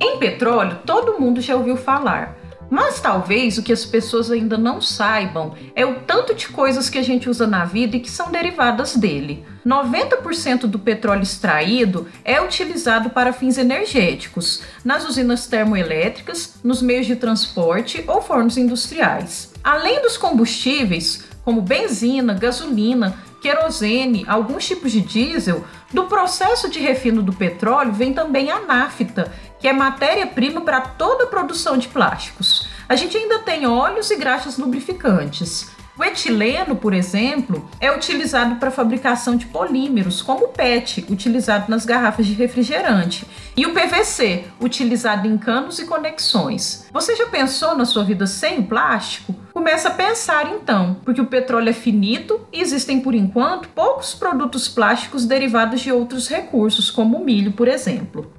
Em petróleo, todo mundo já ouviu falar. Mas talvez o que as pessoas ainda não saibam é o tanto de coisas que a gente usa na vida e que são derivadas dele. 90% do petróleo extraído é utilizado para fins energéticos, nas usinas termoelétricas, nos meios de transporte ou fornos industriais. Além dos combustíveis, como benzina, gasolina, querosene, alguns tipos de diesel, do processo de refino do petróleo vem também a nafta, que é matéria-prima para toda a produção de plásticos. A gente ainda tem óleos e graxas lubrificantes. O etileno, por exemplo, é utilizado para fabricação de polímeros, como o PET, utilizado nas garrafas de refrigerante, e o PVC, utilizado em canos e conexões. Você já pensou na sua vida sem plástico? Começa a pensar então, porque o petróleo é finito e existem por enquanto poucos produtos plásticos derivados de outros recursos, como o milho, por exemplo.